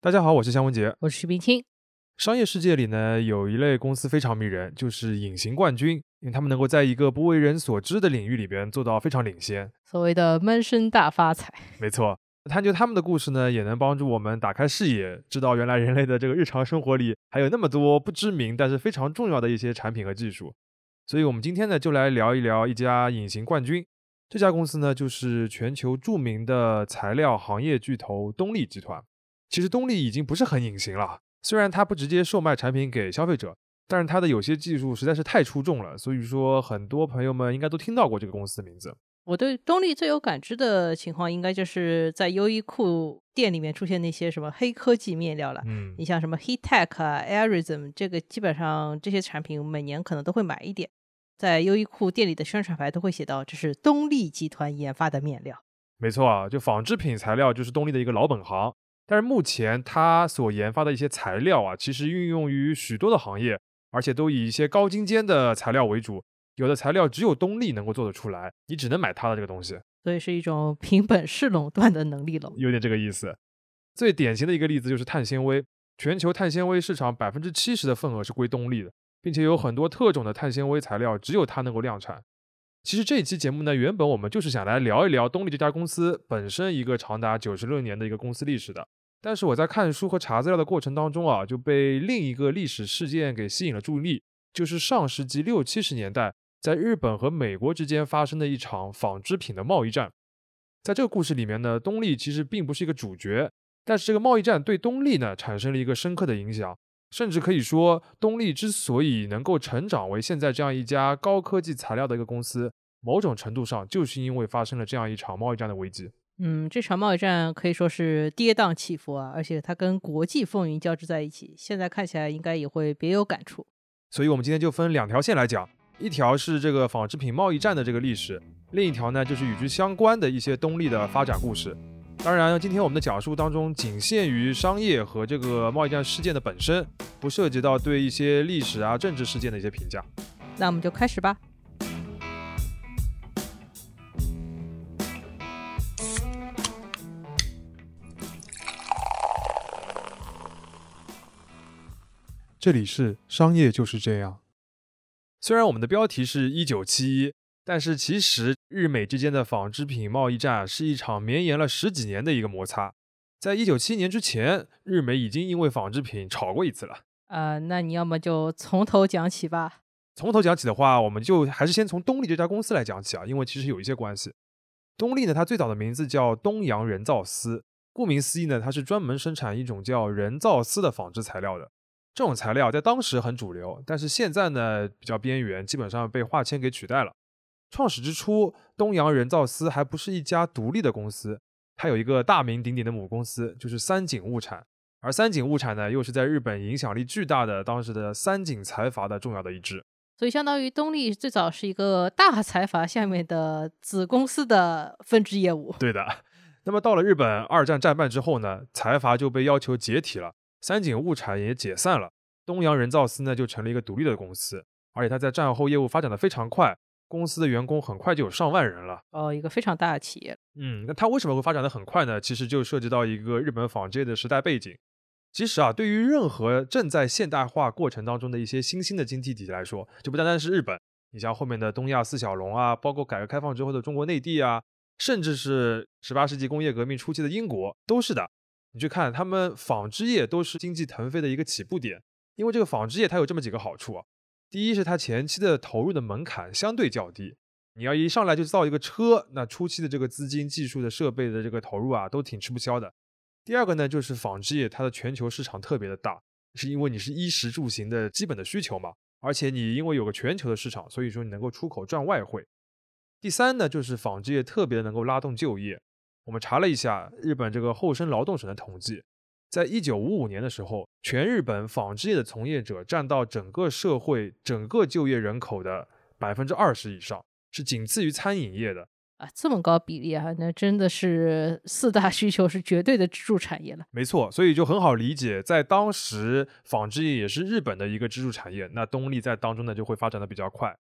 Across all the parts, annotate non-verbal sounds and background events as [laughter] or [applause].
大家好，我是香文杰。我是徐冰清。商业世界里呢，有一类公司非常迷人，就是隐形冠军，因为他们能够在一个不为人所知的领域里边做到非常领先。所谓的闷声大发财。没错，探究他们的故事呢，也能帮助我们打开视野，知道原来人类的这个日常生活里还有那么多不知名但是非常重要的一些产品和技术。所以，我们今天呢，就来聊一聊一家隐形冠军。这家公司呢，就是全球著名的材料行业巨头东丽集团。其实东丽已经不是很隐形了，虽然它不直接售卖产品给消费者，但是它的有些技术实在是太出众了，所以说很多朋友们应该都听到过这个公司的名字。我对东丽最有感知的情况，应该就是在优衣库店里面出现那些什么黑科技面料了。嗯，你像什么 Heattech 啊、Airism，这个基本上这些产品每年可能都会买一点，在优衣库店里的宣传牌都会写到这是东丽集团研发的面料。没错啊，就纺织品材料就是东丽的一个老本行。但是目前它所研发的一些材料啊，其实运用于许多的行业，而且都以一些高精尖的材料为主。有的材料只有东丽能够做得出来，你只能买它的这个东西。所以是一种凭本事垄断的能力了，有点这个意思。最典型的一个例子就是碳纤维，全球碳纤维市场百分之七十的份额是归东丽的，并且有很多特种的碳纤维材料只有它能够量产。其实这一期节目呢，原本我们就是想来聊一聊东丽这家公司本身一个长达九十六年的一个公司历史的。但是我在看书和查资料的过程当中啊，就被另一个历史事件给吸引了注意力，就是上世纪六七十年代，在日本和美国之间发生的一场纺织品的贸易战。在这个故事里面呢，东丽其实并不是一个主角，但是这个贸易战对东丽呢产生了一个深刻的影响，甚至可以说，东丽之所以能够成长为现在这样一家高科技材料的一个公司，某种程度上就是因为发生了这样一场贸易战的危机。嗯，这场贸易战可以说是跌宕起伏啊，而且它跟国际风云交织在一起，现在看起来应该也会别有感触。所以，我们今天就分两条线来讲，一条是这个纺织品贸易战的这个历史，另一条呢就是与之相关的一些东丽的发展故事。当然，今天我们的讲述当中仅限于商业和这个贸易战事件的本身，不涉及到对一些历史啊、政治事件的一些评价。那我们就开始吧。这里是商业就是这样。虽然我们的标题是一九七一，但是其实日美之间的纺织品贸易战是一场绵延了十几年的一个摩擦。在一九七一年之前，日美已经因为纺织品吵过一次了。啊，那你要么就从头讲起吧。从头讲起的话，我们就还是先从东丽这家公司来讲起啊，因为其实有一些关系。东丽呢，它最早的名字叫东洋人造丝，顾名思义呢，它是专门生产一种叫人造丝的纺织材料的。这种材料在当时很主流，但是现在呢比较边缘，基本上被化纤给取代了。创始之初，东洋人造丝还不是一家独立的公司，它有一个大名鼎鼎的母公司，就是三井物产。而三井物产呢，又是在日本影响力巨大的当时的三井财阀的重要的一支。所以，相当于东丽最早是一个大财阀下面的子公司的分支业务。对的。[laughs] 那么到了日本二战战败之后呢，财阀就被要求解体了。三井物产也解散了，东洋人造丝呢就成了一个独立的公司，而且它在战后业务发展的非常快，公司的员工很快就有上万人了。哦，一个非常大的企业。嗯，那它为什么会发展的很快呢？其实就涉及到一个日本纺织业的时代背景。其实啊，对于任何正在现代化过程当中的一些新兴的经济体来说，就不单单是日本，你像后面的东亚四小龙啊，包括改革开放之后的中国内地啊，甚至是十八世纪工业革命初期的英国，都是的。你去看，他们纺织业都是经济腾飞的一个起步点，因为这个纺织业它有这么几个好处啊。第一是它前期的投入的门槛相对较低，你要一上来就造一个车，那初期的这个资金、技术的设备的这个投入啊，都挺吃不消的。第二个呢，就是纺织业它的全球市场特别的大，是因为你是衣食住行的基本的需求嘛，而且你因为有个全球的市场，所以说你能够出口赚外汇。第三呢，就是纺织业特别能够拉动就业。我们查了一下日本这个厚生劳动省的统计，在一九五五年的时候，全日本纺织业的从业者占到整个社会整个就业人口的百分之二十以上，是仅次于餐饮业的啊，这么高比例啊，那真的是四大需求是绝对的支柱产业了。没错，所以就很好理解，在当时纺织业也是日本的一个支柱产业，那东丽在当中呢就会发展的比较快。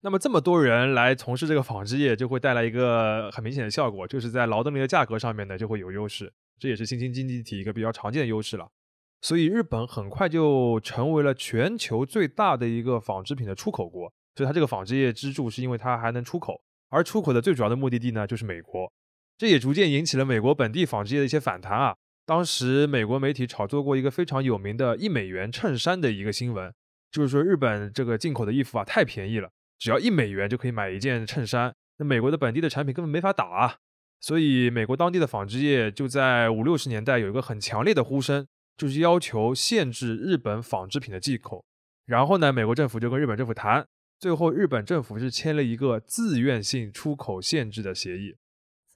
那么这么多人来从事这个纺织业，就会带来一个很明显的效果，就是在劳动力的价格上面呢就会有优势。这也是新兴经济体一个比较常见的优势了。所以日本很快就成为了全球最大的一个纺织品的出口国。所以它这个纺织业支柱是因为它还能出口，而出口的最主要的目的地呢就是美国。这也逐渐引起了美国本地纺织业的一些反弹啊。当时美国媒体炒作过一个非常有名的一美元衬衫的一个新闻，就是说日本这个进口的衣服啊太便宜了，只要一美元就可以买一件衬衫，那美国的本地的产品根本没法打啊。所以美国当地的纺织业就在五六十年代有一个很强烈的呼声。就是要求限制日本纺织品的进口，然后呢，美国政府就跟日本政府谈，最后日本政府是签了一个自愿性出口限制的协议。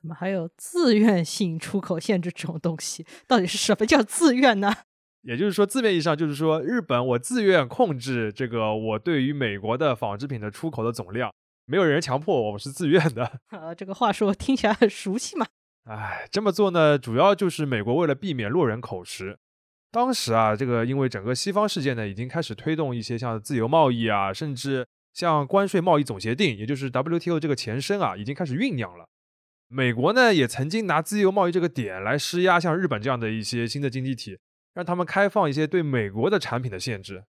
怎么还有自愿性出口限制这种东西？到底是什么叫自愿呢？也就是说，字面意义上就是说，日本我自愿控制这个我对于美国的纺织品的出口的总量，没有人强迫我，我是自愿的。[laughs] 啊，这个话说听起来很熟悉嘛。哎，这么做呢，主要就是美国为了避免落人口实。当时啊，这个因为整个西方世界呢，已经开始推动一些像自由贸易啊，甚至像关税贸易总协定，也就是 WTO 这个前身啊，已经开始酝酿了。美国呢，也曾经拿自由贸易这个点来施压，像日本这样的一些新的经济体，让他们开放一些对美国的产品的限制。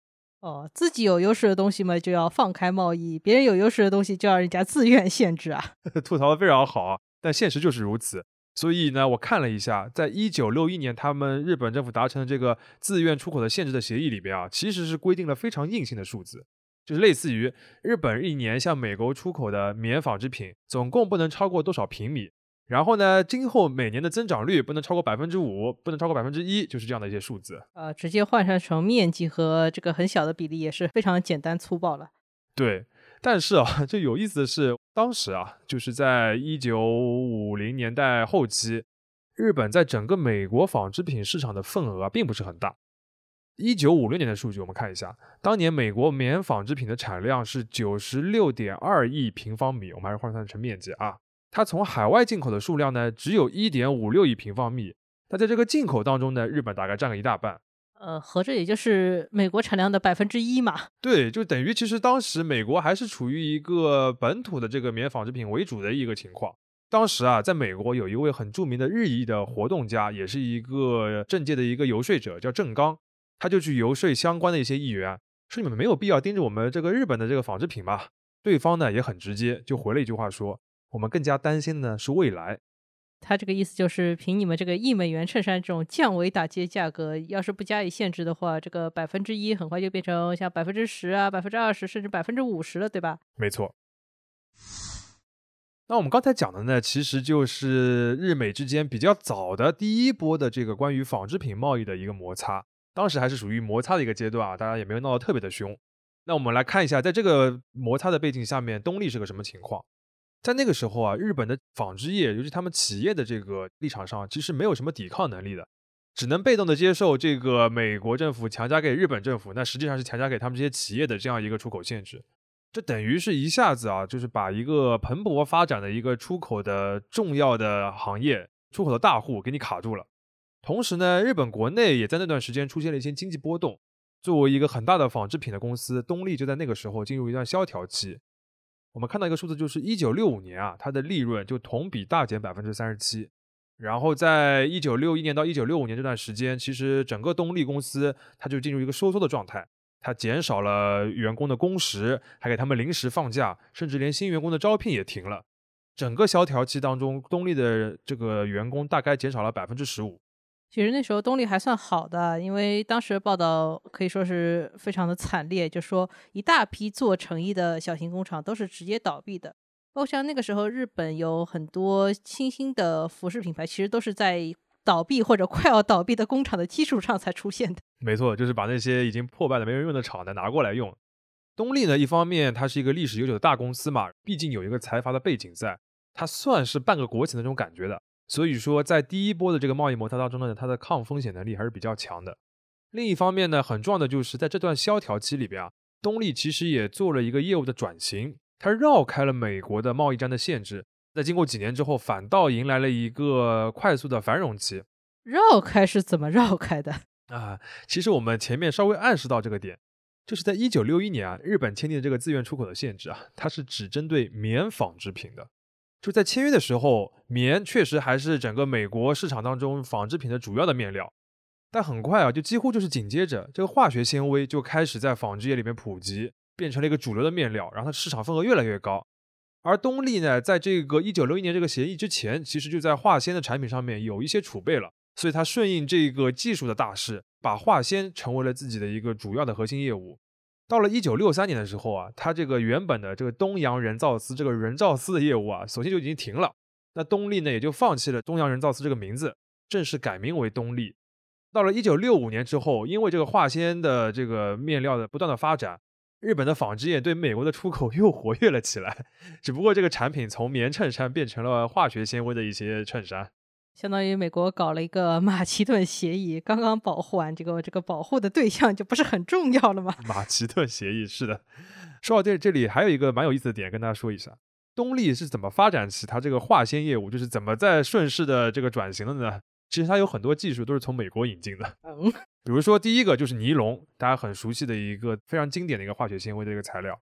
哦，自己有优势的东西嘛，就要放开贸易；别人有优势的东西，就要人家自愿限制啊。[laughs] 吐槽的非常好啊，但现实就是如此。所以呢，我看了一下，在一九六一年，他们日本政府达成的这个自愿出口的限制的协议里边啊，其实是规定了非常硬性的数字，就是类似于日本一年向美国出口的棉纺织品总共不能超过多少平米，然后呢，今后每年的增长率不能超过百分之五，不能超过百分之一，就是这样的一些数字。呃，直接换算成面积和这个很小的比例也是非常简单粗暴了。对。但是啊，[laughs] 这有意思的是，当时啊，就是在一九五零年代后期，日本在整个美国纺织品市场的份额啊，并不是很大。一九五六年的数据，我们看一下，当年美国棉纺织品的产量是九十六点二亿平方米，我们还是换算成面积啊，它从海外进口的数量呢，只有一点五六亿平方米。那在这个进口当中呢，日本大概占了一大半。呃，合着也就是美国产量的百分之一嘛。对，就等于其实当时美国还是处于一个本土的这个棉纺织品为主的一个情况。当时啊，在美国有一位很著名的日裔的活动家，也是一个政界的一个游说者，叫郑刚，他就去游说相关的一些议员，说你们没有必要盯着我们这个日本的这个纺织品吧。对方呢也很直接，就回了一句话说，我们更加担心的是未来。他这个意思就是，凭你们这个一美元衬衫这种降维打击价格，要是不加以限制的话，这个百分之一很快就变成像百分之十啊、百分之二十，甚至百分之五十了，对吧？没错。那我们刚才讲的呢，其实就是日美之间比较早的第一波的这个关于纺织品贸易的一个摩擦，当时还是属于摩擦的一个阶段啊，大家也没有闹得特别的凶。那我们来看一下，在这个摩擦的背景下面，东丽是个什么情况？在那个时候啊，日本的纺织业，尤其他们企业的这个立场上，其实没有什么抵抗能力的，只能被动的接受这个美国政府强加给日本政府，那实际上是强加给他们这些企业的这样一个出口限制。这等于是一下子啊，就是把一个蓬勃发展的一个出口的重要的行业、出口的大户给你卡住了。同时呢，日本国内也在那段时间出现了一些经济波动，作为一个很大的纺织品的公司，东丽就在那个时候进入一段萧条期。我们看到一个数字，就是一九六五年啊，它的利润就同比大减百分之三十七。然后在一九六一年到一九六五年这段时间，其实整个东丽公司它就进入一个收缩的状态，它减少了员工的工时，还给他们临时放假，甚至连新员工的招聘也停了。整个萧条期当中，东丽的这个员工大概减少了百分之十五。其实那时候动力还算好的，因为当时报道可以说是非常的惨烈，就说一大批做成衣的小型工厂都是直接倒闭的。包括像那个时候日本有很多新兴的服饰品牌，其实都是在倒闭或者快要倒闭的工厂的基础上才出现的。没错，就是把那些已经破败的没人用的厂呢拿过来用。东丽呢，一方面它是一个历史悠久的大公司嘛，毕竟有一个财阀的背景在，它算是半个国企的那种感觉的。所以说，在第一波的这个贸易摩擦当中呢，它的抗风险能力还是比较强的。另一方面呢，很重要的就是在这段萧条期里边啊，东丽其实也做了一个业务的转型，它绕开了美国的贸易战的限制，在经过几年之后，反倒迎来了一个快速的繁荣期。绕开是怎么绕开的 [laughs] 啊？其实我们前面稍微暗示到这个点，就是在一九六一年啊，日本签订的这个自愿出口的限制啊，它是只针对棉纺织品的。就在签约的时候，棉确实还是整个美国市场当中纺织品的主要的面料。但很快啊，就几乎就是紧接着，这个化学纤维就开始在纺织业里面普及，变成了一个主流的面料，然后它市场份额越来越高。而东丽呢，在这个一九六一年这个协议之前，其实就在化纤的产品上面有一些储备了，所以它顺应这个技术的大势，把化纤成为了自己的一个主要的核心业务。到了一九六三年的时候啊，它这个原本的这个东洋人造丝这个人造丝的业务啊，索性就已经停了。那东丽呢，也就放弃了东洋人造丝这个名字，正式改名为东丽。到了一九六五年之后，因为这个化纤的这个面料的不断的发展，日本的纺织业对美国的出口 [laughs] 又活跃了起来。只不过这个产品从棉衬衫变成了化学纤维的一些衬衫，相当于美国搞了一个马其顿协议，刚刚保护完这个这个保护的对象就不是很重要了吗？马其顿协议是的。说到这这里，还有一个蛮有意思的点跟大家说一下，东丽是怎么发展起它这个化纤业务，就是怎么在顺势的这个转型的呢？其实它有很多技术都是从美国引进的，嗯，比如说第一个就是尼龙，大家很熟悉的一个非常经典的一个化学纤维的一个材料。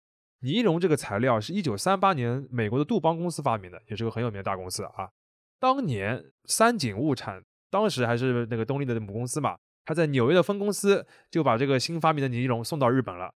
尼龙这个材料是一九三八年美国的杜邦公司发明的，也是个很有名的大公司啊。当年三井物产当时还是那个东丽的母公司嘛，他在纽约的分公司就把这个新发明的尼龙送到日本了。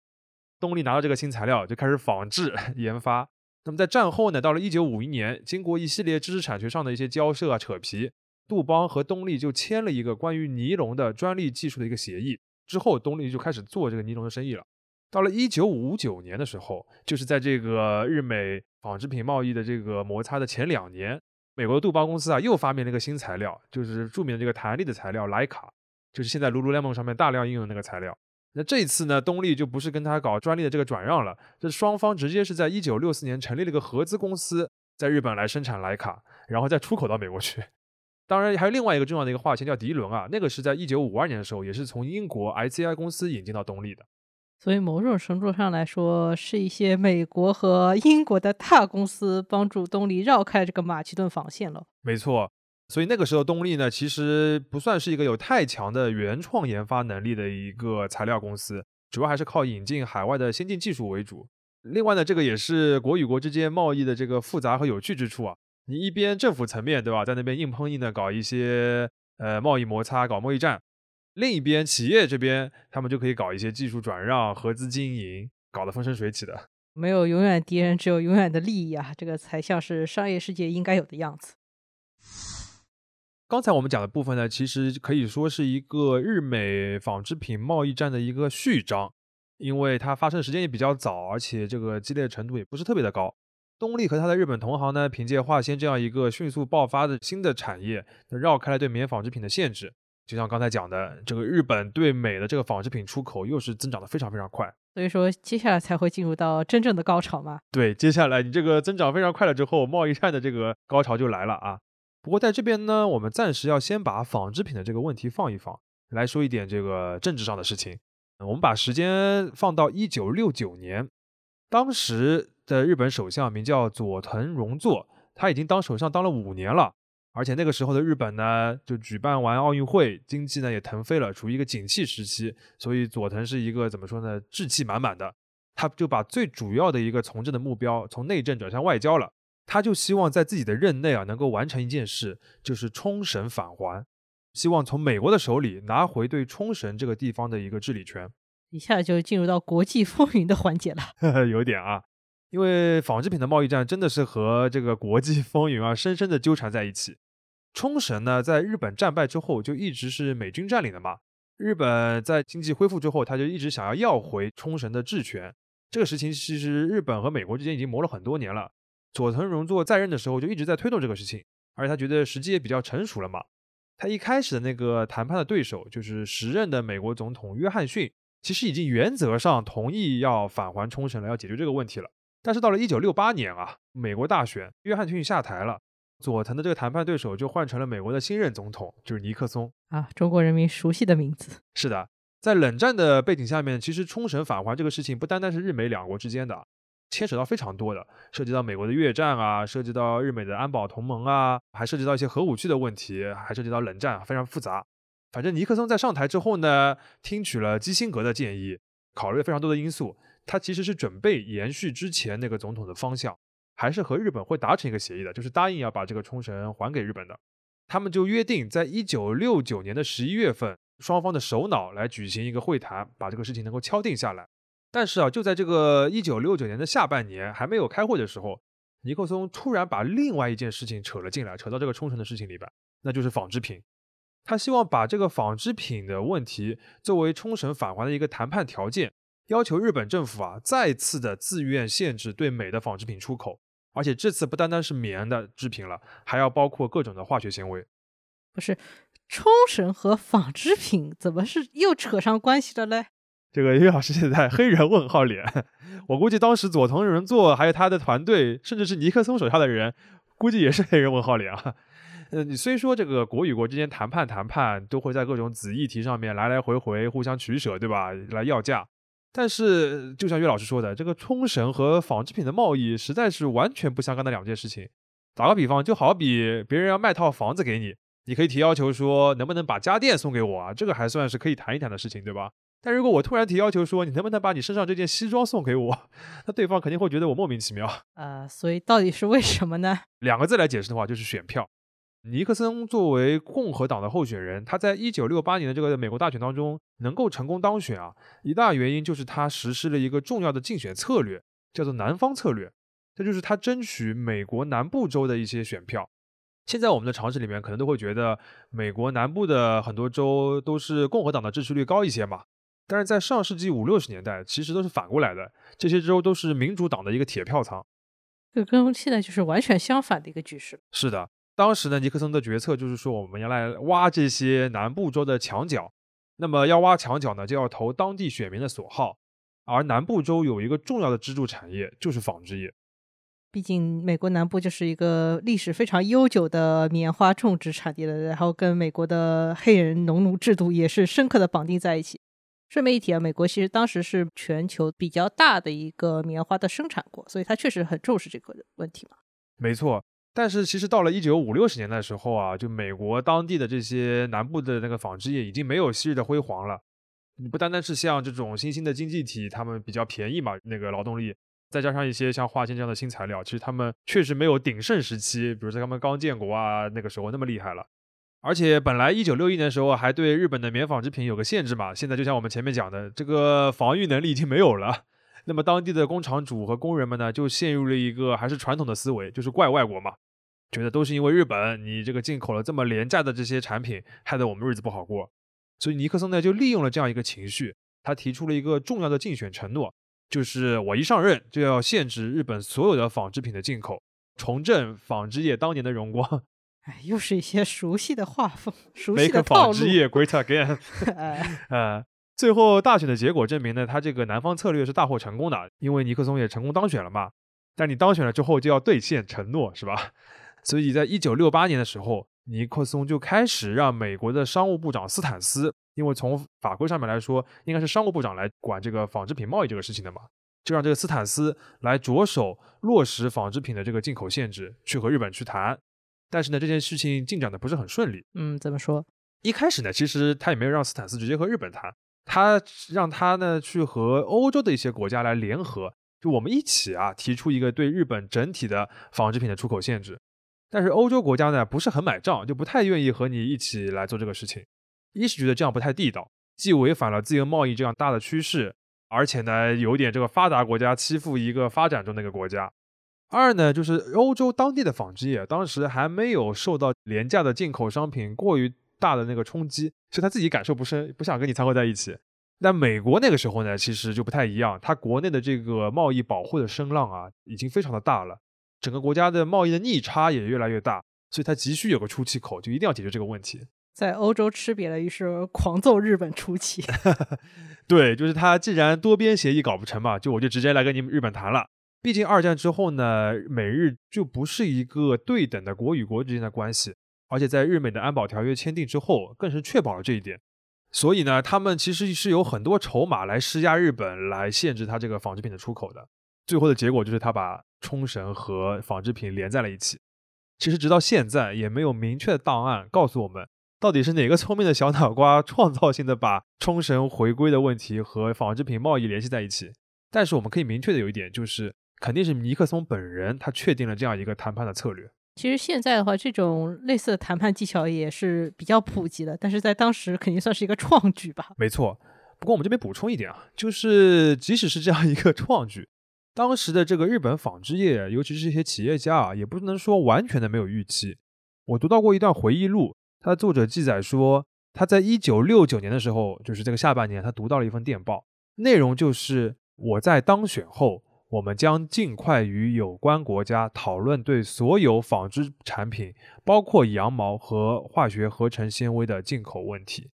东丽拿到这个新材料就开始仿制 [laughs] 研发。那么在战后呢，到了一九五一年，经过一系列知识产权上的一些交涉啊、扯皮。杜邦和东丽就签了一个关于尼龙的专利技术的一个协议，之后东丽就开始做这个尼龙的生意了。到了一九五九年的时候，就是在这个日美纺织品贸易的这个摩擦的前两年，美国杜邦公司啊又发明了一个新材料，就是著名的这个弹力的材料莱卡，就是现在 Lululemon 上面大量应用的那个材料。那这一次呢，东丽就不是跟他搞专利的这个转让了，这双方直接是在一九六四年成立了一个合资公司，在日本来生产莱卡，然后再出口到美国去。当然，还有另外一个重要的一个化纤叫涤纶啊，那个是在一九五二年的时候，也是从英国 ICI 公司引进到东丽的。所以某种程度上来说，是一些美国和 [laughs] 英国的大公司帮助东丽绕开这个马其顿防线了。没错，所以那个时候东丽呢，其实不算是一个有太强的原创研发能力的一个材料公司，主要还是靠引进海外的先进技术为主。另外呢，这个也是国与国之间贸易的这个复杂和有趣之处啊。你一边政府层面对吧，在那边硬碰硬的搞一些呃贸易摩擦，搞贸易战；另一边企业这边，他们就可以搞一些技术转让、合资经营，搞得风生水起的。没有永远敌人，只有永远的利益啊！这个才像是商业世界应该有的样子。刚才我们讲的部分呢，其实可以说是一个日美纺织品贸易战的一个序章，因为它发生的时间也比较早，而且这个激烈程度也不是特别的高。东丽和他的日本同行呢，凭借化纤这样一个迅速爆发的新的产业，绕开了对棉纺织品的限制。就像刚才讲的，这个日本对美的这个纺织品出口又是增长的非常非常快。所以说，接下来才会进入到真正的高潮嘛？对，接下来你这个增长非常快了之后，贸易战的这个高潮就来了啊。不过在这边呢，我们暂时要先把纺织品的这个问题放一放，来说一点这个政治上的事情。我们把时间放到一九六九年，当时。的日本首相名叫佐藤荣作，他已经当首相当了五年了，而且那个时候的日本呢，就举办完奥运会，经济呢也腾飞了，处于一个景气时期，所以佐藤是一个怎么说呢，志气满满的，他就把最主要的一个从政的目标从内政转向外交了，他就希望在自己的任内啊，能够完成一件事，就是冲绳返还，希望从美国的手里拿回对冲绳这个地方的一个治理权，一下就进入到国际风云的环节了，[laughs] 有点啊。因为纺织品的贸易战真的是和这个国际风云啊深深的纠缠在一起。冲绳呢，在日本战败之后就一直是美军占领的嘛。日本在经济恢复之后，他就一直想要要回冲绳的治权。这个事情其实日本和美国之间已经磨了很多年了。佐藤荣作在任的时候就一直在推动这个事情，而且他觉得时机也比较成熟了嘛。他一开始的那个谈判的对手就是时任的美国总统约翰逊，其实已经原则上同意要返还冲绳了，要解决这个问题了。但是到了一九六八年啊，美国大选，约翰逊下台了，佐藤的这个谈判对手就换成了美国的新任总统，就是尼克松啊，中国人民熟悉的名字。是的，在冷战的背景下面，其实冲绳返还这个事情不单单是日美两国之间的，牵扯到非常多的，涉及到美国的越战啊，涉及到日美的安保同盟啊，还涉及到一些核武器的问题，还涉及到冷战，非常复杂。反正尼克松在上台之后呢，听取了基辛格的建议，考虑了非常多的因素。他其实是准备延续之前那个总统的方向，还是和日本会达成一个协议的，就是答应要把这个冲绳还给日本的。他们就约定在一九六九年的十一月份，双方的首脑来举行一个会谈，把这个事情能够敲定下来。但是啊，就在这个一九六九年的下半年还没有开会的时候，尼克松突然把另外一件事情扯了进来，扯到这个冲绳的事情里边，那就是纺织品。他希望把这个纺织品的问题作为冲绳返还的一个谈判条件，要求日本政府啊再次的自愿限制对美的纺织品出口，而且这次不单单是棉的制品了，还要包括各种的化学纤维。不是，冲绳和纺织品怎么是又扯上关系了嘞？这个岳老师现在黑人问号脸，我估计当时佐藤仁作还有他的团队，甚至是尼克松手下的人，估计也是黑人问号脸啊。呃，你虽说这个国与国之间谈判谈判都会在各种子议题上面来来回回互相取舍，对吧？来要价，但是就像岳老师说的，这个冲绳和纺织品的贸易实在是完全不相干的两件事情。打个比方，就好比别人要卖套房子给你，你可以提要求说能不能把家电送给我啊，这个还算是可以谈一谈的事情，对吧？但如果我突然提要求说，你能不能把你身上这件西装送给我？[laughs] 那对方肯定会觉得我莫名其妙。呃，所以到底是为什么呢？两个字来解释的话，就是选票。尼克森作为共和党的候选人，他在一九六八年的这个美国大选当中能够成功当选啊，一大原因就是他实施了一个重要的竞选策略，叫做南方策略。这就是他争取美国南部州的一些选票。现在我们的常识里面可能都会觉得，美国南部的很多州都是共和党的支持率高一些嘛。但是在上世纪五六十年代，其实都是反过来的，这些州都是民主党的一个铁票仓，这跟现在就是完全相反的一个局势。是的，当时呢，尼克松的决策就是说，我们要来挖这些南部州的墙角，那么要挖墙角呢，就要投当地选民的所好，而南部州有一个重要的支柱产业就是纺织业，毕竟美国南部就是一个历史非常悠久的棉花种植产地了，然后跟美国的黑人农奴制度也是深刻的绑定在一起。顺便一提啊，美国其实当时是全球比较大的一个棉花的生产国，所以它确实很重视这个问题嘛。没错，但是其实到了一九五六十年代的时候啊，就美国当地的这些南部的那个纺织业已经没有昔日的辉煌了。你不单单是像这种新兴的经济体，他们比较便宜嘛，那个劳动力，再加上一些像化纤这样的新材料，其实他们确实没有鼎盛时期，比如在他们刚建国啊那个时候那么厉害了。而且本来一九六一年的时候还对日本的棉纺织品有个限制嘛，现在就像我们前面讲的，这个防御能力已经没有了。那么当地的工厂主和工人们呢，就陷入了一个还是传统的思维，就是怪外国嘛，觉得都是因为日本你这个进口了这么廉价的这些产品，害得我们日子不好过。所以尼克松呢就利用了这样一个情绪，他提出了一个重要的竞选承诺，就是我一上任就要限制日本所有的纺织品的进口，重振纺织业当年的荣光。[laughs] 哎，又是一些熟悉的画风，熟悉的套路。纺织业 great again。[laughs] [laughs] 呃，最后大选的结果证明呢，他这个南方策略是大获成功的，因为尼克松也成功当选了嘛。但你当选了之后就要兑现承诺，是吧？[laughs] 所以在一九六八年的时候，尼克松就开始让美国的商务部长斯坦斯，因为从法规上面来说，应该是商务部长来管这个纺织品贸易这个事情的嘛，就让这个斯坦斯来着手落实纺织品的这个进口限制，去和日本去谈。但是呢，这件事情进展的不是很顺利。嗯，怎么说？一开始呢，其实他也没有让斯坦斯直接和日本谈，他让他呢去和欧洲的一些国家来联合，就我们一起啊提出一个对日本整体的纺织品的出口限制。但是欧洲国家呢不是很买账，就不太愿意和你一起来做这个事情。一是觉得这样不太地道，既违反了自由贸易这样大的趋势，而且呢有点这个发达国家欺负一个发展中的一个国家。二呢，就是欧洲当地的纺织业，当时还没有受到廉价的进口商品过于大的那个冲击，所以他自己感受不深，不想跟你掺和在一起。但美国那个时候呢，其实就不太一样，它国内的这个贸易保护的声浪啊，已经非常的大了，整个国家的贸易的逆差也越来越大，所以它急需有个出气口，就一定要解决这个问题。在欧洲吃瘪了，于是狂揍日本出气。[laughs] 对，就是他既然多边协议搞不成嘛，就我就直接来跟你们日本谈了。毕竟二战之后呢，美日就不是一个对等的国与国之间的关系，而且在日美的安保条约签订之后，更是确保了这一点。所以呢，他们其实是有很多筹码来施压日本，来限制他这个纺织品的出口的。最后的结果就是他把冲绳和纺织品连在了一起。其实直到现在也没有明确的档案告诉我们，到底是哪个聪明的小脑瓜创造性的把冲绳回归的问题和纺织品贸易联系在一起。但是我们可以明确的有一点就是。肯定是尼克松本人他确定了这样一个谈判的策略。其实现在的话，这种类似的谈判技巧也是比较普及的，但是在当时肯定算是一个创举吧。没错，不过我们这边补充一点啊，就是即使是这样一个创举，当时的这个日本纺织业，尤其是这些企业家啊，也不能说完全的没有预期。我读到过一段回忆录，它的作者记载说，他在一九六九年的时候，就是这个下半年，他读到了一份电报，内容就是我在当选后。我们将尽快与有关国家讨论对所有纺织产品，包括羊毛和化学合成纤维的进口问题。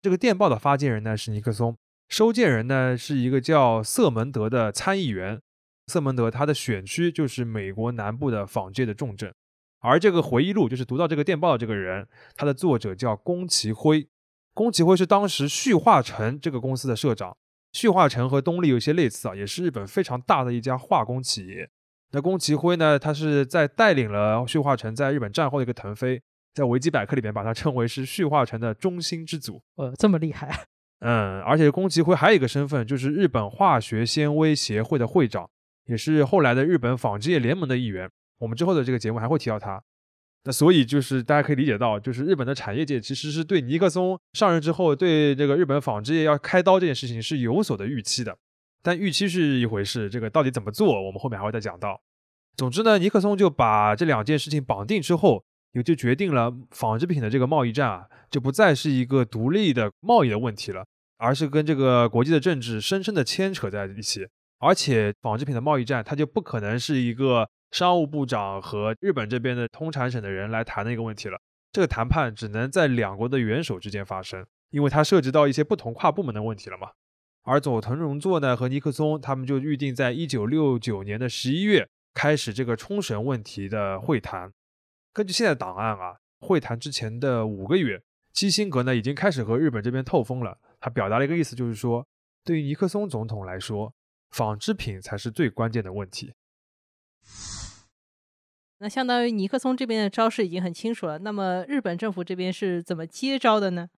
这个电报的发件人呢是尼克松，收件人呢是一个叫瑟门德的参议员。瑟门德他的选区就是美国南部的纺界的重镇。而这个回忆录就是读到这个电报的这个人，他的作者叫宫崎辉。宫崎辉是当时旭化成这个公司的社长。旭化成和东丽有些类似啊，也是日本非常大的一家化工企业。那宫崎辉呢，他是在带领了旭化成在日本战后的一个腾飞，在维基百科里面把它称为是旭化成的中心之祖。呃，这么厉害？[laughs] 嗯，而且宫崎辉还有一个身份，就是日本化学纤维协会的会长，也是后来的日本纺织业联盟的一员。我们之后的这个节目还会提到他。那所以就是大家可以理解到，就是日本的产业界其实是对尼克松上任之后对这个日本纺织业要开刀这件事情是有所的预期的。但预期是一回事，这个到底怎么做，我们后面还会再讲到。总之呢，尼克松就把这两件事情绑定之后，也就决定了纺织品的这个贸易战啊，就不再是一个独立的贸易的问题了，而是跟这个国际的政治深深的牵扯在一起。而且纺织品的贸易战，它就不可能是一个。商务部长和日本这边的通产省的人来谈的一个问题了。这个谈判只能在两国的元首之间发生，因为它涉及到一些不同跨部门的问题了嘛。而佐藤荣作呢和尼克松他们就预定在一九六九年的十一月开始这个冲绳问题的会谈。根据现在档案啊，会谈之前的五个月，基辛格呢已经开始和日本这边透风了。他表达了一个意思，就是说，对于尼克松总统来说，纺织品才是最关键的问题。那相当于尼克松这边的招式已经很清楚了。那么日本政府这边是怎么接招的呢？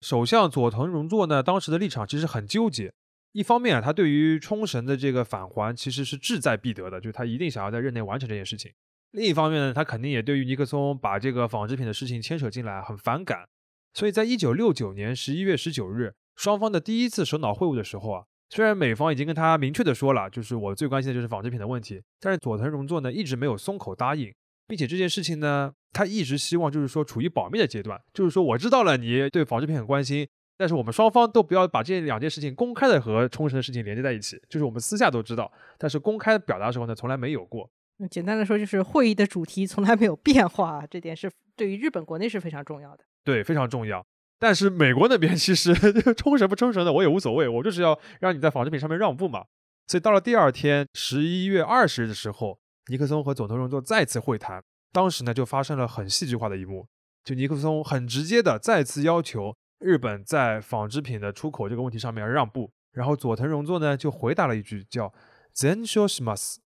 首相佐藤荣作呢，当时的立场其实很纠结。一方面啊，他对于冲绳的这个返还其实是志在必得的，就是他一定想要在任内完成这件事情。另一方面呢，他肯定也对于尼克松把这个纺织品的事情牵扯进来很反感。所以在一九六九年十一月十九日，双方的第一次首脑会晤的时候啊。虽然美方已经跟他明确的说了，就是我最关心的就是纺织品的问题，但是佐藤荣作呢一直没有松口答应，并且这件事情呢，他一直希望就是说处于保密的阶段，就是说我知道了你对纺织品很关心，但是我们双方都不要把这两件事情公开的和冲绳的事情连接在一起，就是我们私下都知道，但是公开表达的时候呢，从来没有过。那简单的说，就是会议的主题从来没有变化，这点是对于日本国内是非常重要的。对，非常重要。但是美国那边其实 [laughs] 冲绳不冲绳的我也无所谓，我就是要让你在纺织品上面让步嘛。所以到了第二天十一月二十日的时候，尼克松和佐藤荣作再次会谈，当时呢就发生了很戏剧化的一幕，就尼克松很直接的再次要求日本在纺织品的出口这个问题上面让步，然后佐藤荣作呢就回答了一句叫 “zen s h o s m a s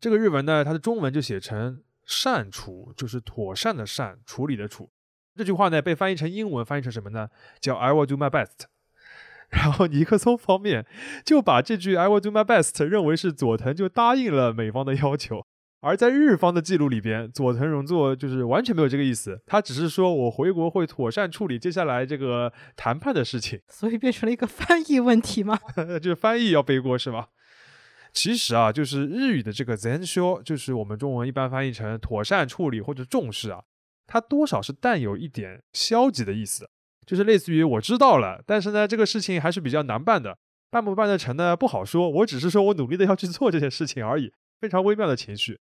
这个日文呢它的中文就写成善处，就是妥善的善，处理的处。这句话呢被翻译成英文，翻译成什么呢？叫 "I will do my best"。[laughs] 然后尼克松方面就把这句 "I will do my best" 认为是佐藤就答应了美方的要求，而在日方的记录里边，佐藤荣作就是完全没有这个意思，他只是说我回国会妥善处理接下来这个谈判的事情。所以变成了一个翻译问题吗？[laughs] 就是翻译要背锅是吧？其实啊，就是日语的这个 "zen sho"，就是我们中文一般翻译成妥善处理或者重视啊。它多少是带有一点消极的意思，就是类似于我知道了，但是呢，这个事情还是比较难办的，办不办得成呢不好说。我只是说我努力的要去做这件事情而已，非常微妙的情绪。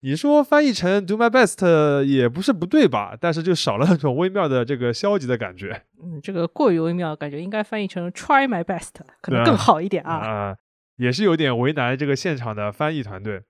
你说翻译成 do my best 也不是不对吧？但是就少了 [laughs] 那种微妙的这个消极的感觉。嗯，这个过于微妙，感觉应该翻译成 try my best 可能更好一点啊。啊，也是有点为难这个现场的翻译团队。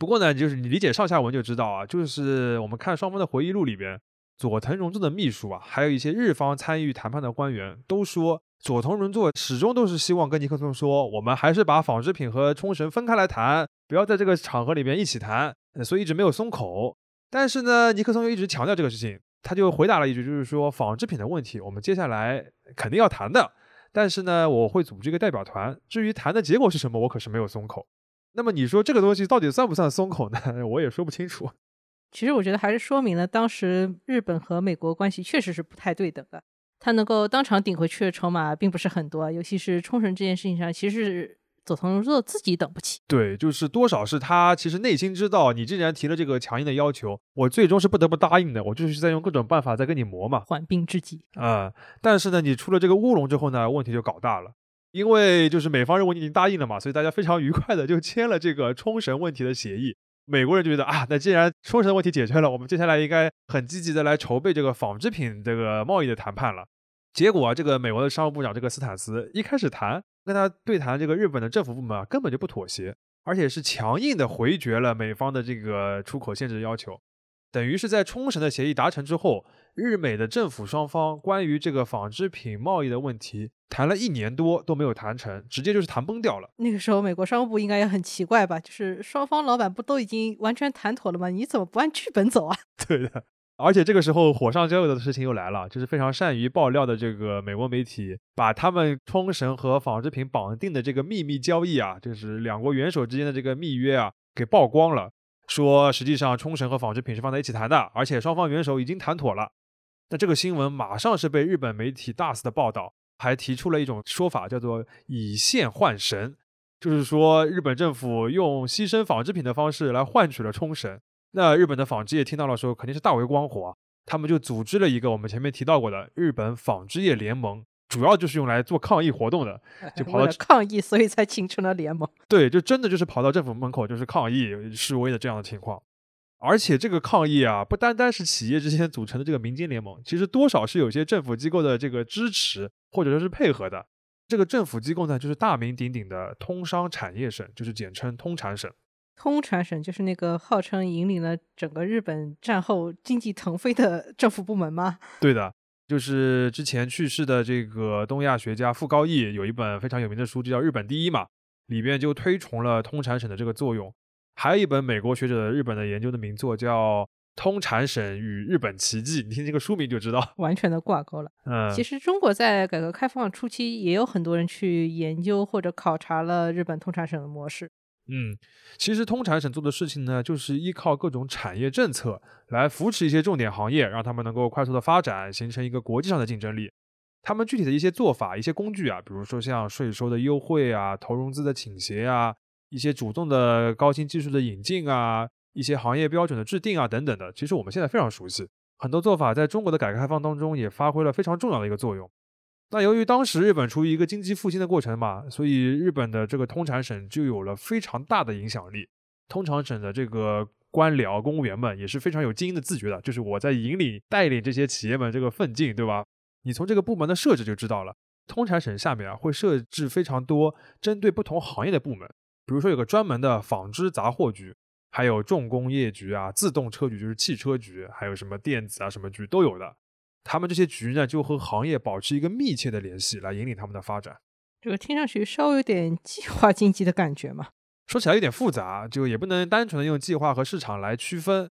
不过呢，就是你理解上下文就知道啊，就是我们看双方的回忆录里边，佐藤荣作的秘书啊，还有一些日方参与谈判的官员都说，佐藤荣作始终都是希望跟尼克松说，我们还是把纺织品和冲绳分开来谈，不要在这个场合里边一起谈，所以一直没有松口。但是呢，尼克松又一直强调这个事情，他就回答了一句，就是说纺织品的问题，我们接下来肯定要谈的，但是呢，我会组织一个代表团，至于谈的结果是什么，我可是没有松口。那么你说这个东西到底算不算松口呢？[laughs] 我也说不清楚。其实我觉得还是说明了当时日本和美国关系确实是不太对等的。他能够当场顶回去的筹码并不是很多，尤其是冲绳这件事情上，其实是佐藤荣作自己等不起。对，就是多少是他其实内心知道，你既然提了这个强硬的要求，我最终是不得不答应的。我就是在用各种办法在跟你磨嘛，缓兵之计啊。但是呢，你出了这个乌龙之后呢，问题就搞大了。因为就是美方认为你已经答应了嘛，所以大家非常愉快的就签了这个冲绳问题的协议。美国人就觉得啊，那既然冲绳问题解决了，我们接下来应该很积极的来筹备这个纺织品这个贸易的谈判了。结果啊这个美国的商务部长这个斯坦斯一开始谈跟他对谈，这个日本的政府部门啊根本就不妥协，而且是强硬的回绝了美方的这个出口限制要求。等于是在冲绳的协议达成之后，日美的政府双方关于这个纺织品贸易的问题谈了一年多都没有谈成，直接就是谈崩掉了。那个时候，美国商务部应该也很奇怪吧？就是双方老板不都已经完全谈妥了吗？你怎么不按剧本走啊？[laughs] 对的，而且这个时候火上浇油的事情又来了，就是非常善于爆料的这个美国媒体，把他们冲绳和纺织品绑定的这个秘密交易啊，就是两国元首之间的这个密约啊，给曝光了。说实际上冲绳和纺织品是放在一起谈的，而且双方元首已经谈妥了。那这个新闻马上是被日本媒体大肆的报道，还提出了一种说法，叫做以线换神，就是说日本政府用牺牲纺织品的方式来换取了冲绳。那日本的纺织业听到了时候肯定是大为光火，他们就组织了一个我们前面提到过的日本纺织业联盟。主要就是用来做抗议活动的，就 [laughs] 跑到抗议，所以才形成了联盟。对，就真的就是跑到政府门口就是抗议示威的这样的情况。而且这个抗议啊，不单单是企业之间组成的这个民间联盟，其实多少是有些政府机构的这个支持或者说是配合的。这个政府机构呢，就是大名鼎鼎的通商产业省，就是简称通产省。通产省就是那个号称引领了整个日本战后经济腾飞的政府部门吗？对的。就是之前去世的这个东亚学家傅高义有一本非常有名的书，就叫《日本第一》嘛，里边就推崇了通产省的这个作用。还有一本美国学者的日本的研究的名作叫《通产省与日本奇迹》，你听这个书名就知道，[laughs] 完全的挂钩了。嗯，其实中国在改革开放初期也有很多人去研究或者考察了日本通产省的模式。嗯，其实通产省做的事情呢，就是依靠各种产业政策来扶持一些重点行业，让他们能够快速的发展，形成一个国际上的竞争力。他们具体的一些做法、一些工具啊，比如说像税收的优惠啊、投融资的倾斜啊、一些主动的高新技术的引进啊、一些行业标准的制定啊等等的，其实我们现在非常熟悉。很多做法在中国的改革开放当中也发挥了非常重要的一个作用。那由于当时日本处于一个经济复兴的过程嘛，所以日本的这个通产省就有了非常大的影响力。通产省的这个官僚公务员们也是非常有精英的自觉的，就是我在引领带领这些企业们这个奋进，对吧？你从这个部门的设置就知道了，通产省下面啊会设置非常多针对不同行业的部门，比如说有个专门的纺织杂货局，还有重工业局啊、自动车局就是汽车局，还有什么电子啊什么局都有的。他们这些局呢，就和行业保持一个密切的联系，来引领他们的发展。这个听上去稍微有点计划经济的感觉嘛？说起来有点复杂，就也不能单纯的用计划和市场来区分。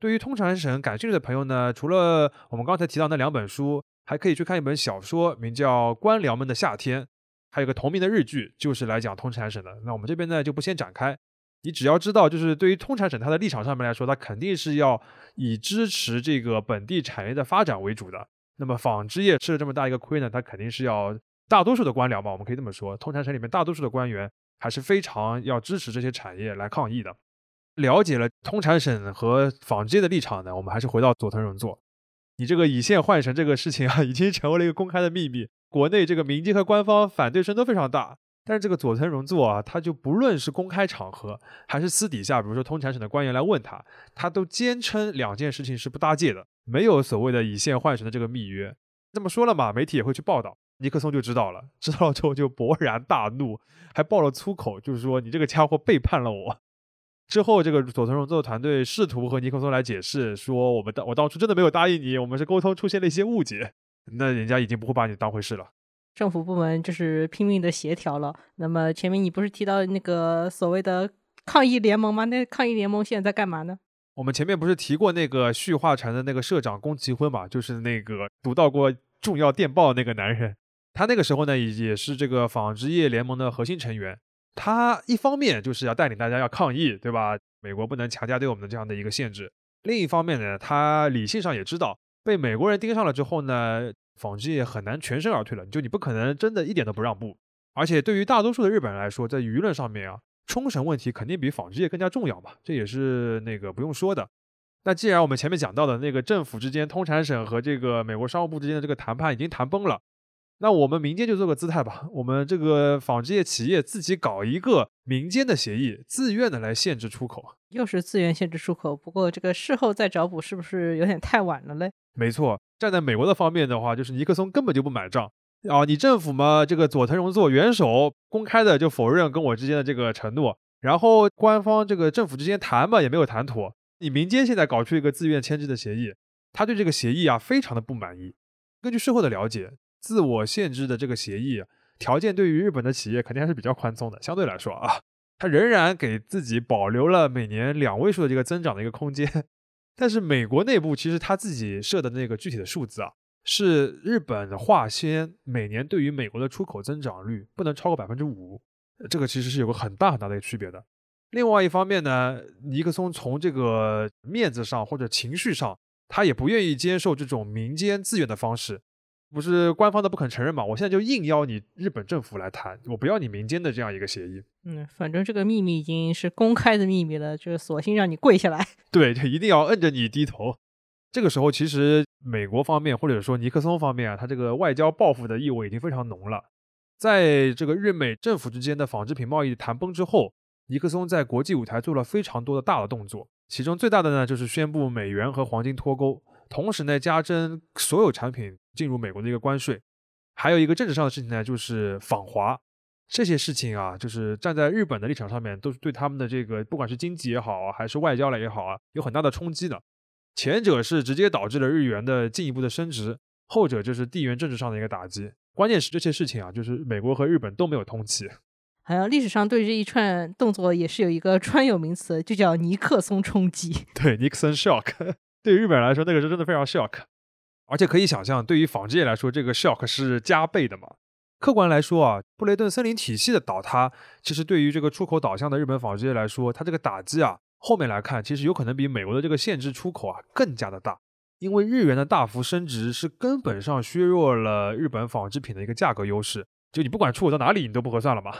对于通常省感兴趣的朋友呢，除了我们刚才提到那两本书，还可以去看一本小说，名叫《官僚们的夏天》，还有个同名的日剧，就是来讲通产省的。那我们这边呢，就不先展开。你只要知道，就是对于通产省它的立场上面来说，它肯定是要以支持这个本地产业的发展为主的。那么纺织业吃了这么大一个亏呢，它肯定是要大多数的官僚嘛，我们可以这么说，通产省里面大多数的官员还是非常要支持这些产业来抗议的。了解了通产省和纺织业的立场呢，我们还是回到佐藤荣作，你这个以线换神这个事情啊，已经成为了一个公开的秘密，国内这个民间和官方反对声都非常大。但是这个佐藤荣作啊，他就不论是公开场合还是私底下，比如说通产省的官员来问他，他都坚称两件事情是不搭界的，没有所谓的以线换神的这个密约。这么说了嘛，媒体也会去报道，尼克松就知道了，知道了之后就勃然大怒，还爆了粗口，就是说你这个家伙背叛了我。之后这个佐藤荣作团队试图和尼克松来解释，说我们当我当初真的没有答应你，我们是沟通出现了一些误解，那人家已经不会把你当回事了。政府部门就是拼命的协调了。那么前面你不是提到那个所谓的抗议联盟吗？那抗议联盟现在在干嘛呢？我们前面不是提过那个旭化成的那个社长宫崎辉嘛？就是那个读到过重要电报那个男人。他那个时候呢，也是这个纺织业联盟的核心成员。他一方面就是要带领大家要抗议，对吧？美国不能强加对我们的这样的一个限制。另一方面呢，他理性上也知道，被美国人盯上了之后呢，纺织业很难全身而退了。就你不可能真的一点都不让步。而且对于大多数的日本人来说，在舆论上面啊，冲绳问题肯定比纺织业更加重要嘛，这也是那个不用说的。那既然我们前面讲到的那个政府之间，通产省和这个美国商务部之间的这个谈判已经谈崩了。那我们民间就做个姿态吧，我们这个纺织业企业自己搞一个民间的协议，自愿的来限制出口，又是自愿限制出口。不过这个事后再找补，是不是有点太晚了嘞？没错，站在美国的方面的话，就是尼克松根本就不买账啊！你政府嘛，这个佐藤荣作元首公开的就否认跟我之间的这个承诺，然后官方这个政府之间谈嘛也没有谈妥，你民间现在搞出一个自愿签字的协议，他对这个协议啊非常的不满意。根据事后的了解。自我限制的这个协议条件，对于日本的企业肯定还是比较宽松的。相对来说啊，他仍然给自己保留了每年两位数的这个增长的一个空间。但是美国内部其实他自己设的那个具体的数字啊，是日本化纤每年对于美国的出口增长率不能超过百分之五。这个其实是有个很大很大的区别的。另外一方面呢，尼克松从这个面子上或者情绪上，他也不愿意接受这种民间自愿的方式。不是官方的不肯承认嘛？我现在就硬邀你日本政府来谈，我不要你民间的这样一个协议。嗯，反正这个秘密已经是公开的秘密了，就是索性让你跪下来。[laughs] 对，就一定要摁着你低头。这个时候，其实美国方面或者说尼克松方面啊，他这个外交报复的意味已经非常浓了。在这个日美政府之间的纺织品贸易谈崩之后，尼克松在国际舞台做了非常多的大的动作，其中最大的呢就是宣布美元和黄金脱钩。同时呢，加征所有产品进入美国的一个关税，还有一个政治上的事情呢，就是访华。这些事情啊，就是站在日本的立场上面，都是对他们的这个不管是经济也好啊，还是外交了也好啊，有很大的冲击的。前者是直接导致了日元的进一步的升值，后者就是地缘政治上的一个打击。关键是这些事情啊，就是美国和日本都没有通气。好像历史上对这一串动作也是有一个专有名词，就叫尼克松冲击。[laughs] 对，尼克松 shock。对于日本人来说，那个是真的非常 shock，而且可以想象，对于纺织业来说，这个 shock 是加倍的嘛。客观来说啊，布雷顿森林体系的倒塌，其实对于这个出口导向的日本纺织业来说，它这个打击啊，后面来看，其实有可能比美国的这个限制出口啊更加的大，因为日元的大幅升值是根本上削弱了日本纺织品的一个价格优势，就你不管出口到哪里，你都不合算了嘛。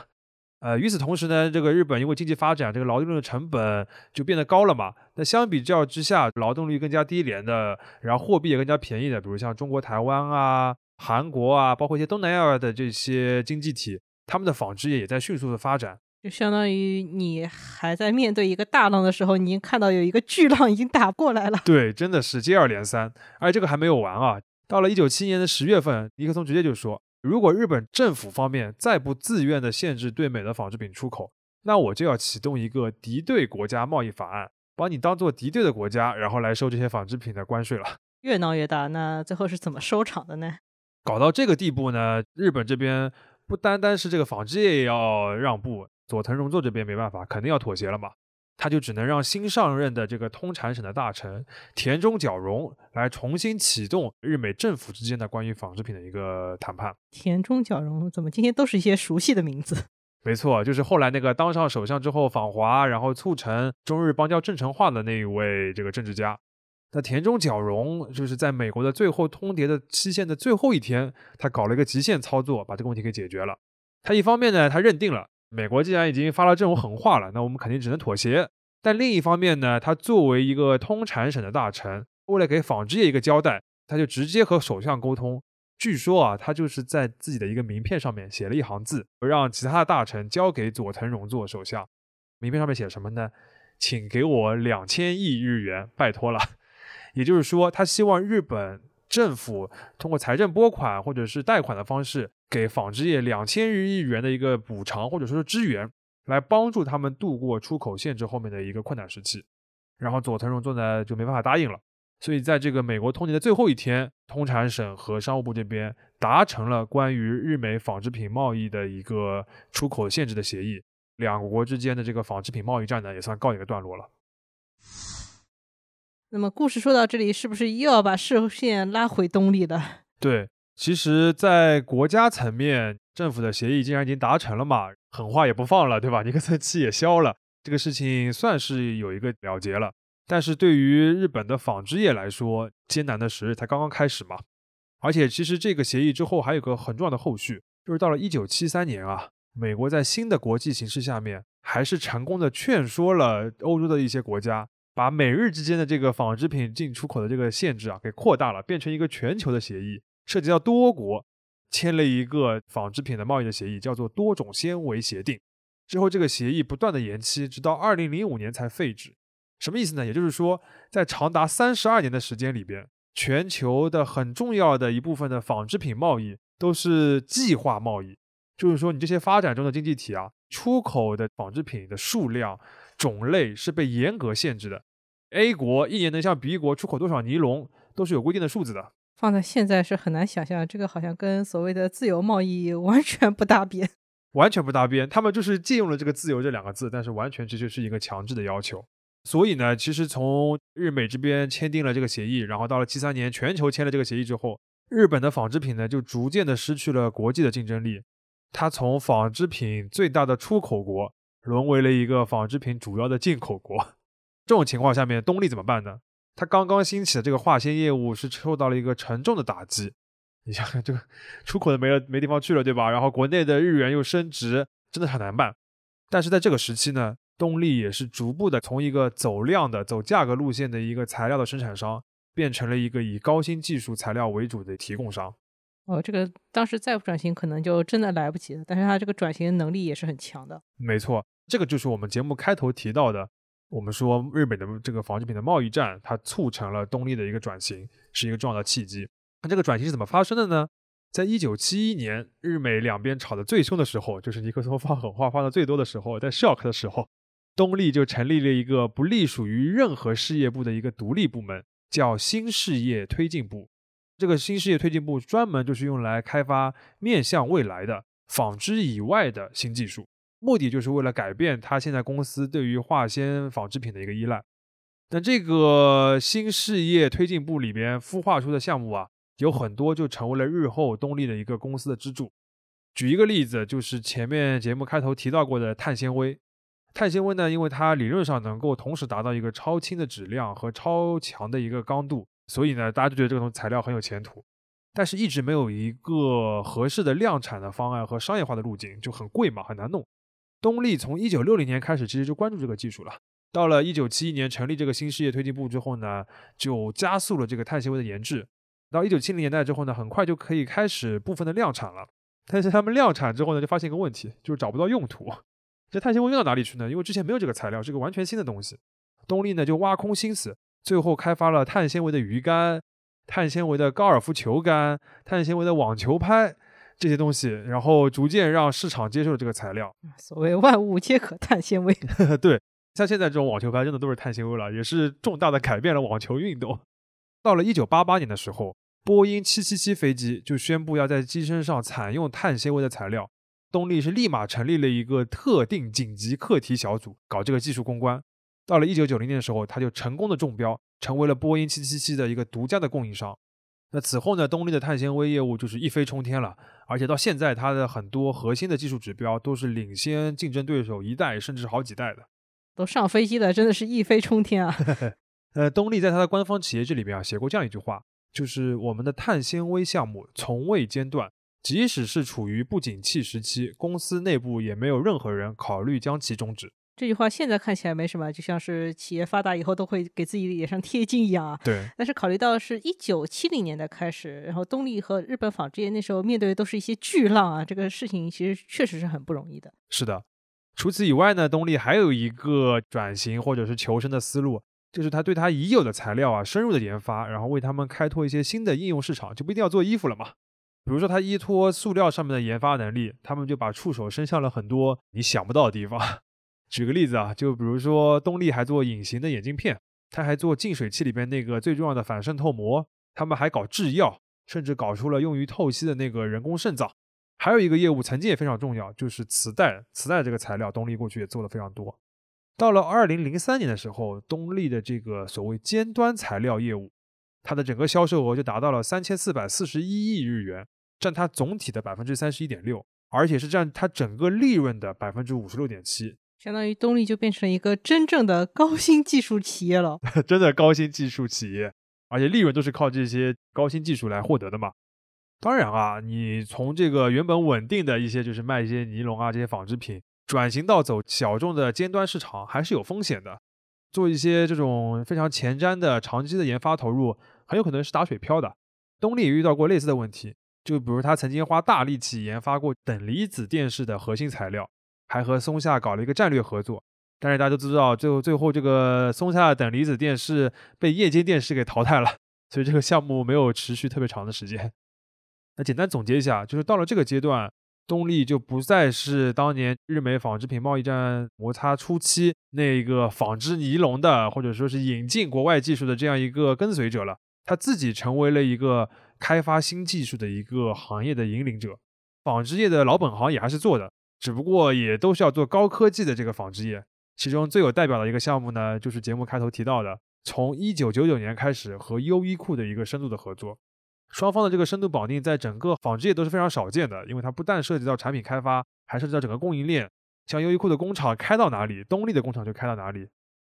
呃，与此同时呢，这个日本因为经济发展，这个劳动力的成本就变得高了嘛。那相比较之下，劳动力更加低廉的，然后货币也更加便宜的，比如像中国台湾啊、韩国啊，包括一些东南亚的这些经济体，他们的纺织业也在迅速的发展。就相当于你还在面对一个大浪的时候，你已经看到有一个巨浪已经打过来了。对，真的是接二连三。而且这个还没有完啊，到了一九七年的十月份，尼克松直接就说。如果日本政府方面再不自愿的限制对美的纺织品出口，那我就要启动一个敌对国家贸易法案，把你当做敌对的国家，然后来收这些纺织品的关税了。[laughs] 越闹越大，那最后是怎么收场的呢？搞到这个地步呢，日本这边不单单是这个纺织业要让步，佐藤荣作这边没办法，肯定要妥协了嘛。他就只能让新上任的这个通产省的大臣田中角荣来重新启动日美政府之间的关于纺织品的一个谈判。田中角荣怎么今天都是一些熟悉的名字？[laughs] 没错，就是后来那个当上首相之后访华，然后促成中日邦交正常化的那一位这个政治家。那田中角荣就是在美国的最后通牒的期限的最后一天，他搞了一个极限操作，把这个问题给解决了。他一方面呢，他认定了。美国既然已经发了这种狠话了，那我们肯定只能妥协。但另一方面呢，他作为一个通产省的大臣，为了给纺织业一个交代，他就直接和首相沟通。据说啊，他就是在自己的一个名片上面写了一行字，让其他的大臣交给佐藤荣作首相。名片上面写什么呢？请给我两千亿日元，拜托了。[laughs] 也就是说，他希望日本政府通过财政拨款或者是贷款的方式。给纺织业两千亿日元的一个补偿或者说是支援，来帮助他们度过出口限制后面的一个困难时期。然后佐藤荣作呢就没办法答应了，所以在这个美国通牒的最后一天，通产省和商务部这边达成了关于日美纺织品贸易的一个出口限制的协议，两国之间的这个纺织品贸易战呢也算告一个段落了。那么故事说到这里，是不是又要把视线拉回东丽了？对。其实，在国家层面，政府的协议既然已经达成了嘛，狠话也不放了，对吧？尼克森气也消了，这个事情算是有一个了结了。但是对于日本的纺织业来说，艰难的时日才刚刚开始嘛。而且，其实这个协议之后还有个很重要的后续，就是到了一九七三年啊，美国在新的国际形势下面，还是成功的劝说了欧洲的一些国家，把美日之间的这个纺织品进出口的这个限制啊给扩大了，变成一个全球的协议，涉及到多国，签了一个纺织品的贸易的协议，叫做多种纤维协定。之后，这个协议不断的延期，直到二零零五年才废止。什么意思呢？也就是说，在长达三十二年的时间里边，全球的很重要的一部分的纺织品贸易都是计划贸易，就是说，你这些发展中的经济体啊，出口的纺织品的数量、种类是被严格限制的。A 国一年能向 B 国出口多少尼龙，都是有规定的数字的。放在现在是很难想象，这个好像跟所谓的自由贸易 [laughs] 完全不搭边，完全不搭边。他们就是借用了这个“自由”这两个字，但是完全这就是一个强制的要求。所以呢，其实从日美这边签订了这个协议，然后到了七三年全球签了这个协议之后，日本的纺织品呢就逐渐的失去了国际的竞争力，它从纺织品最大的出口国沦为了一个纺织品主要的进口国。[laughs] 这种情况下面，东丽怎么办呢？它刚刚兴起的这个化纤业务是受到了一个沉重的打击。你想想，这个出口的没了，没地方去了，对吧？然后国内的日元又升值，真的很难办。但是在这个时期呢？东丽也是逐步的从一个走量的、走价格路线的一个材料的生产商，变成了一个以高新技术材料为主的提供商。哦，这个当时再不转型，可能就真的来不及了。但是它这个转型能力也是很强的。没错，这个就是我们节目开头提到的，我们说日本的这个纺织品的贸易战，它促成了东丽的一个转型，是一个重要的契机。那这个转型是怎么发生的呢？在一九七一年，日美两边吵得最凶的时候，就是尼克松放狠话放的最多的时候，在 shock 的时候。东丽就成立了一个不隶属于任何事业部的一个独立部门，叫新事业推进部。这个新事业推进部专门就是用来开发面向未来的纺织以外的新技术，目的就是为了改变他现在公司对于化纤纺织品的一个依赖。那这个新事业推进部里边孵化出的项目啊，有很多就成为了日后东丽的一个公司的支柱。举一个例子，就是前面节目开头提到过的碳纤维。碳纤维呢，因为它理论上能够同时达到一个超轻的质量和超强的一个刚度，所以呢，大家就觉得这种材料很有前途。但是，一直没有一个合适的量产的方案和商业化的路径，就很贵嘛，很难弄。东丽从一九六零年开始，其实就关注这个技术了。到了一九七一年成立这个新事业推进部之后呢，就加速了这个碳纤维的研制。到一九七零年代之后呢，很快就可以开始部分的量产了。但是他们量产之后呢，就发现一个问题，就是找不到用途。这碳纤维用到哪里去呢？因为之前没有这个材料，是个完全新的东西。东丽呢就挖空心思，最后开发了碳纤维的鱼竿、碳纤维的高尔夫球杆、碳纤维的网球拍这些东西，然后逐渐让市场接受了这个材料。所谓万物皆可碳纤维。[laughs] 对，像现在这种网球拍真的都是碳纤维了，也是重大的改变了网球运动。到了一九八八年的时候，波音七七七飞机就宣布要在机身上采用碳纤维的材料。东力是立马成立了一个特定紧急课题小组，搞这个技术攻关。到了一九九零年的时候，他就成功的中标，成为了波音七七七的一个独家的供应商。那此后呢，东丽的碳纤维业务就是一飞冲天了，而且到现在，它的很多核心的技术指标都是领先竞争对手一代甚至好几代的。都上飞机了，真的是一飞冲天啊！[laughs] 呃，东丽在它的官方企业志里面啊写过这样一句话，就是我们的碳纤维项目从未间断。即使是处于不景气时期，公司内部也没有任何人考虑将其终止。这句话现在看起来没什么，就像是企业发达以后都会给自己脸上贴金一样啊。对。但是考虑到是一九七零年代开始，然后东丽和日本纺织业那时候面对的都是一些巨浪啊，这个事情其实确实是很不容易的。是的。除此以外呢，东丽还有一个转型或者是求生的思路，就是他对他已有的材料啊深入的研发，然后为他们开拓一些新的应用市场，就不一定要做衣服了嘛。比如说，他依托塑料上面的研发能力，他们就把触手伸向了很多你想不到的地方。举个例子啊，就比如说东丽还做隐形的眼镜片，他还做净水器里边那个最重要的反渗透膜，他们还搞制药，甚至搞出了用于透析的那个人工肾脏。还有一个业务曾经也非常重要，就是磁带。磁带这个材料，东丽过去也做的非常多。到了二零零三年的时候，东丽的这个所谓尖端材料业务。它的整个销售额就达到了三千四百四十一亿日元，占它总体的百分之三十一点六，而且是占它整个利润的百分之五十六点七。相当于东丽就变成了一个真正的高新技术企业了，[laughs] 真的高新技术企业，而且利润都是靠这些高新技术来获得的嘛。当然啊，你从这个原本稳定的一些就是卖一些尼龙啊这些纺织品，转型到走小众的尖端市场，还是有风险的。做一些这种非常前瞻的长期的研发投入，很有可能是打水漂的。东丽也遇到过类似的问题，就比如他曾经花大力气研发过等离子电视的核心材料。还和松下搞了一个战略合作，但是大家都知道，最后最后这个松下等离子电视被液晶电视给淘汰了，所以这个项目没有持续特别长的时间。那简单总结一下，就是到了这个阶段，东丽就不再是当年日美纺织品贸易战摩擦初期那个纺织尼龙的，或者说是引进国外技术的这样一个跟随者了，他自己成为了一个开发新技术的一个行业的引领者。纺织业的老本行也还是做的。只不过也都是要做高科技的这个纺织业，其中最有代表的一个项目呢，就是节目开头提到的，从一九九九年开始和优衣库的一个深度的合作，双方的这个深度绑定在整个纺织业都是非常少见的，因为它不但涉及到产品开发，还涉及到整个供应链，像优衣库的工厂开到哪里，东丽的工厂就开到哪里。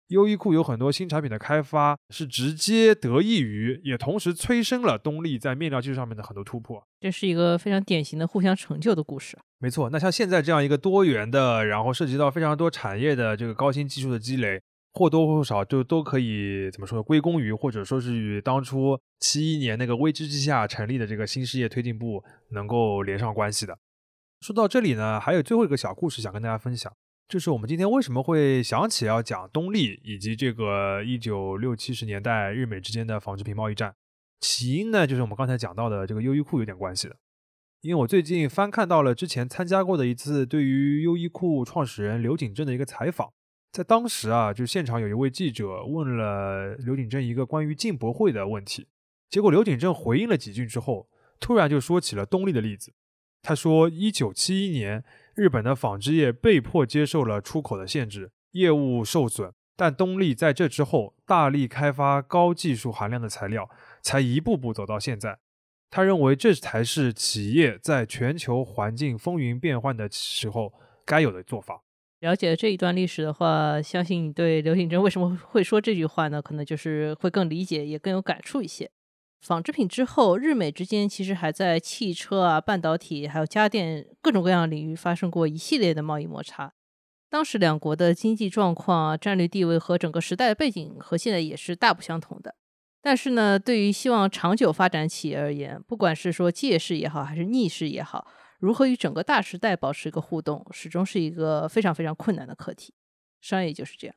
优衣库有很多新产品的开发，是直接得益于，也同时催生了东丽在面料技术上面的很多突破。这是一个非常典型的互相成就的故事。没错，那像现在这样一个多元的，然后涉及到非常多产业的这个高新技术的积累，或多或少就都可以怎么说，归功于或者说是与当初七一年那个危机之下成立的这个新事业推进部能够连上关系的。说到这里呢，还有最后一个小故事想跟大家分享。就是我们今天为什么会想起要讲东丽以及这个一九六七十年代日美之间的纺织品贸易战？起因呢，就是我们刚才讲到的这个优衣库有点关系的。因为我最近翻看到了之前参加过的一次对于优衣库创始人刘景正的一个采访，在当时啊，就现场有一位记者问了刘景正一个关于进博会的问题，结果刘景正回应了几句之后，突然就说起了东丽的例子。他说，一九七一年。日本的纺织业被迫接受了出口的限制，业务受损。但东丽在这之后大力开发高技术含量的材料，才一步步走到现在。他认为这才是企业在全球环境风云变幻的时候该有的做法。了解这一段历史的话，相信你对刘景珍为什么会说这句话呢？可能就是会更理解，也更有感触一些。纺织品之后，日美之间其实还在汽车啊、半导体还有家电各种各样领域发生过一系列的贸易摩擦。当时两国的经济状况啊、战略地位和整个时代的背景和现在也是大不相同的。但是呢，对于希望长久发展企业而言，不管是说借势也好，还是逆势也好，如何与整个大时代保持一个互动，始终是一个非常非常困难的课题。商业就是这样。